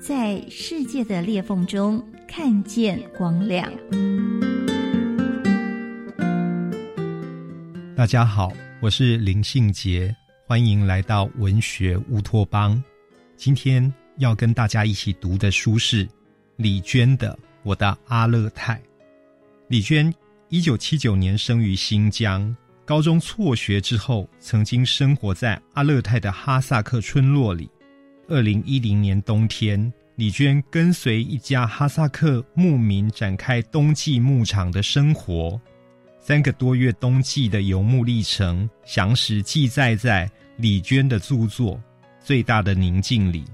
在世界的裂缝中看见光亮。大家好，我是林信杰，欢迎来到文学乌托邦。今天要跟大家一起读的书是李娟的《我的阿勒泰》。李娟一九七九年生于新疆。高中辍学之后，曾经生活在阿勒泰的哈萨克村落里。二零一零年冬天，李娟跟随一家哈萨克牧民展开冬季牧场的生活。三个多月冬季的游牧历程，详实记载在李娟的著作《最大的宁静》里。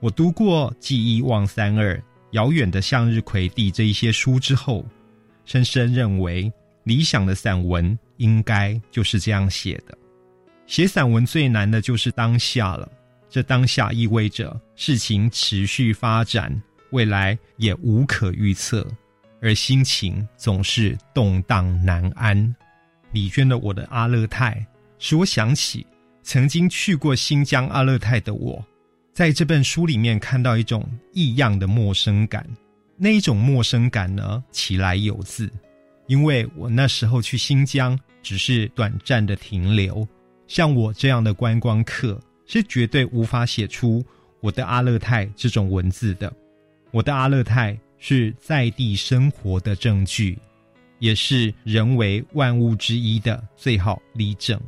我读过《记忆忘三二》《遥远的向日葵地》这一些书之后，深深认为理想的散文。应该就是这样写的。写散文最难的就是当下了，这当下意味着事情持续发展，未来也无可预测，而心情总是动荡难安。李娟的《我的阿勒泰》使我想起曾经去过新疆阿勒泰的我，在这本书里面看到一种异样的陌生感。那一种陌生感呢，起来有自，因为我那时候去新疆。只是短暂的停留，像我这样的观光客是绝对无法写出我的阿勒泰这种文字的。我的阿勒泰是在地生活的证据，也是人为万物之一的最好例证。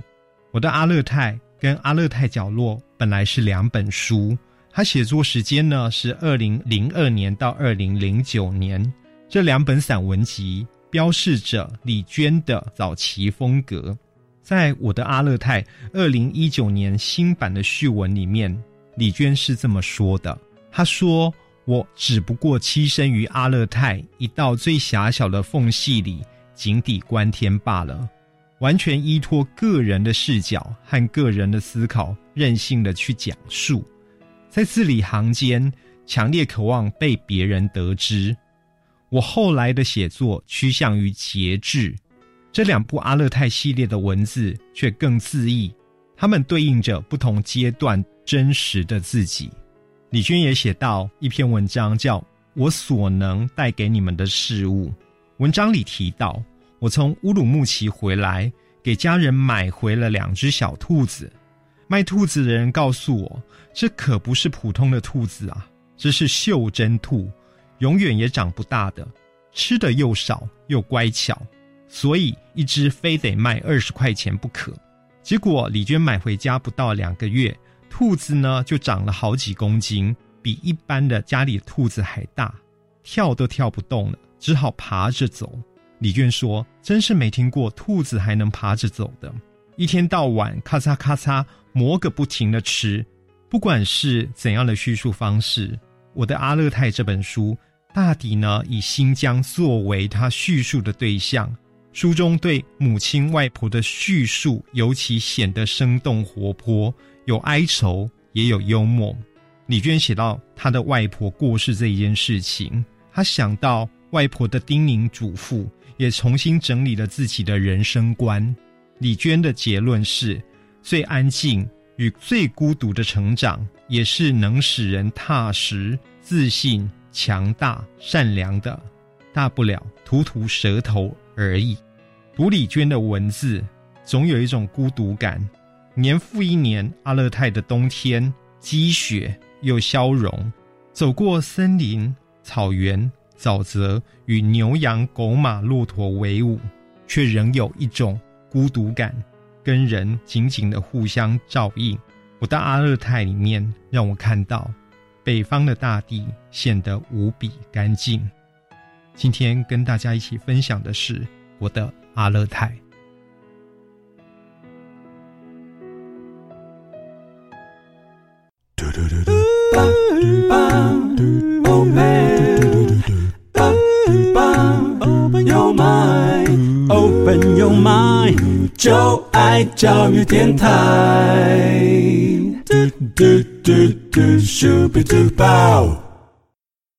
我的阿勒泰跟阿勒泰角落本来是两本书，它写作时间呢是二零零二年到二零零九年，这两本散文集。标示着李娟的早期风格，在我的阿勒泰二零一九年新版的序文里面，李娟是这么说的：“她说，我只不过栖身于阿勒泰一道最狭小的缝隙里，井底观天罢了，完全依托个人的视角和个人的思考，任性的去讲述，在字里行间，强烈渴望被别人得知。”我后来的写作趋向于节制，这两部阿勒泰系列的文字却更恣意，它们对应着不同阶段真实的自己。李娟也写到一篇文章，叫《我所能带给你们的事物》。文章里提到，我从乌鲁木齐回来，给家人买回了两只小兔子。卖兔子的人告诉我，这可不是普通的兔子啊，这是袖珍兔。永远也长不大的，吃的又少又乖巧，所以一只非得卖二十块钱不可。结果李娟买回家不到两个月，兔子呢就长了好几公斤，比一般的家里的兔子还大，跳都跳不动了，只好爬着走。李娟说：“真是没听过兔子还能爬着走的，一天到晚咔嚓咔嚓磨个不停的吃。不管是怎样的叙述方式，我的阿勒泰这本书。”大抵呢，以新疆作为他叙述的对象。书中对母亲、外婆的叙述尤其显得生动活泼，有哀愁，也有幽默。李娟写到她的外婆过世这一件事情，她想到外婆的叮咛嘱咐，也重新整理了自己的人生观。李娟的结论是：最安静与最孤独的成长，也是能使人踏实、自信。强大善良的，大不了吐吐舌头而已。读李娟的文字，总有一种孤独感。年复一年，阿勒泰的冬天积雪又消融，走过森林、草原、沼泽，与牛羊狗马骆驼为伍，却仍有一种孤独感，跟人紧紧的互相照应。我到阿勒泰里面，让我看到。北方的大地显得无比干净。今天跟大家一起分享的是我的阿勒泰。